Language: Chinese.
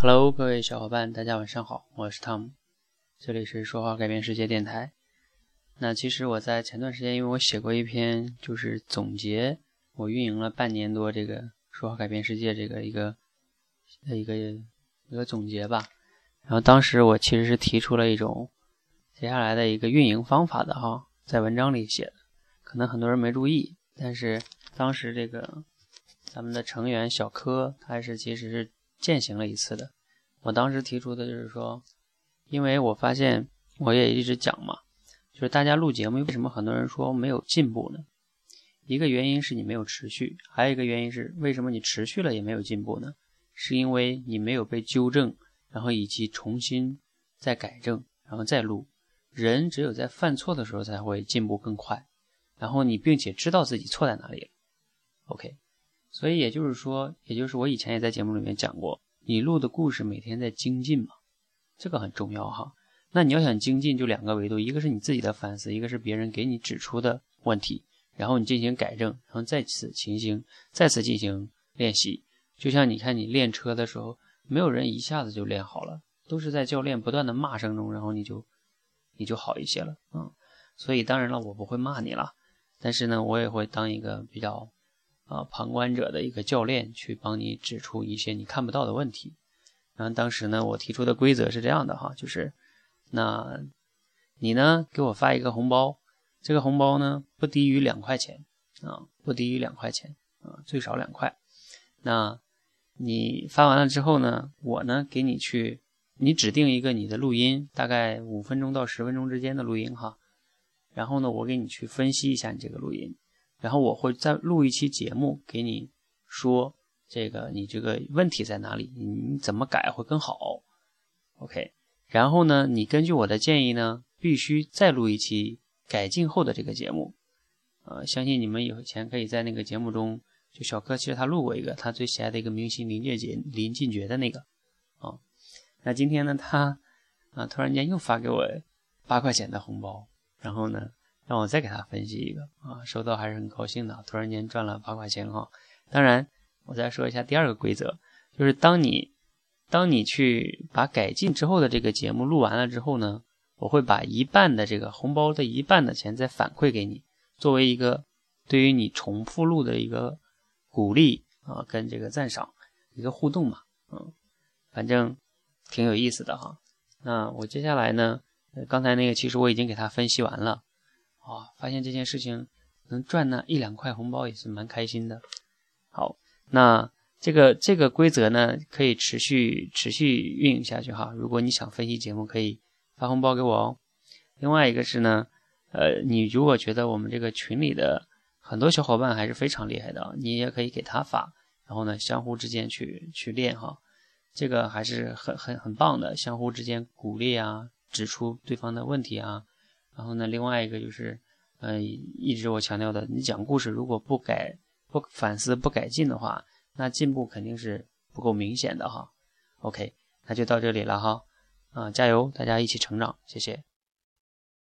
Hello，各位小伙伴，大家晚上好，我是 Tom，这里是说话改变世界电台。那其实我在前段时间，因为我写过一篇，就是总结我运营了半年多这个说话改变世界这个一个一个一个总结吧。然后当时我其实是提出了一种接下来的一个运营方法的哈，在文章里写的，可能很多人没注意，但是当时这个咱们的成员小柯，他是其实是。践行了一次的，我当时提出的就是说，因为我发现我也一直讲嘛，就是大家录节目为什么很多人说没有进步呢？一个原因是你没有持续，还有一个原因是为什么你持续了也没有进步呢？是因为你没有被纠正，然后以及重新再改正，然后再录。人只有在犯错的时候才会进步更快，然后你并且知道自己错在哪里了。OK。所以也就是说，也就是我以前也在节目里面讲过，你录的故事每天在精进嘛，这个很重要哈。那你要想精进，就两个维度，一个是你自己的反思，一个是别人给你指出的问题，然后你进行改正，然后再次进行再次进行练习。就像你看你练车的时候，没有人一下子就练好了，都是在教练不断的骂声中，然后你就你就好一些了嗯。所以当然了，我不会骂你了，但是呢，我也会当一个比较。啊，旁观者的一个教练去帮你指出一些你看不到的问题。然后当时呢，我提出的规则是这样的哈，就是，那，你呢给我发一个红包，这个红包呢不低于两块钱啊，不低于两块钱啊，最少两块。那，你发完了之后呢，我呢给你去，你指定一个你的录音，大概五分钟到十分钟之间的录音哈。然后呢，我给你去分析一下你这个录音。然后我会再录一期节目给你说这个你这个问题在哪里，你怎么改会更好？OK，然后呢，你根据我的建议呢，必须再录一期改进后的这个节目。呃，相信你们以前可以在那个节目中，就小柯其实他录过一个他最喜爱的一个明星林俊杰林俊杰的那个啊。那今天呢，他啊突然间又发给我八块钱的红包，然后呢。让我再给他分析一个啊，收到还是很高兴的，突然间赚了八块钱哈。当然，我再说一下第二个规则，就是当你当你去把改进之后的这个节目录完了之后呢，我会把一半的这个红包的一半的钱再反馈给你，作为一个对于你重复录的一个鼓励啊，跟这个赞赏一个互动嘛，嗯，反正挺有意思的哈。那我接下来呢，刚才那个其实我已经给他分析完了。啊，发现这件事情能赚那一两块红包也是蛮开心的。好，那这个这个规则呢，可以持续持续运营下去哈。如果你想分析节目，可以发红包给我哦。另外一个是呢，呃，你如果觉得我们这个群里的很多小伙伴还是非常厉害的，你也可以给他发，然后呢，相互之间去去练哈，这个还是很很很棒的，相互之间鼓励啊，指出对方的问题啊。然后呢，另外一个就是，嗯，一直我强调的，你讲故事如果不改、不反思、不改进的话，那进步肯定是不够明显的哈。OK，那就到这里了哈，啊，加油，大家一起成长，谢谢。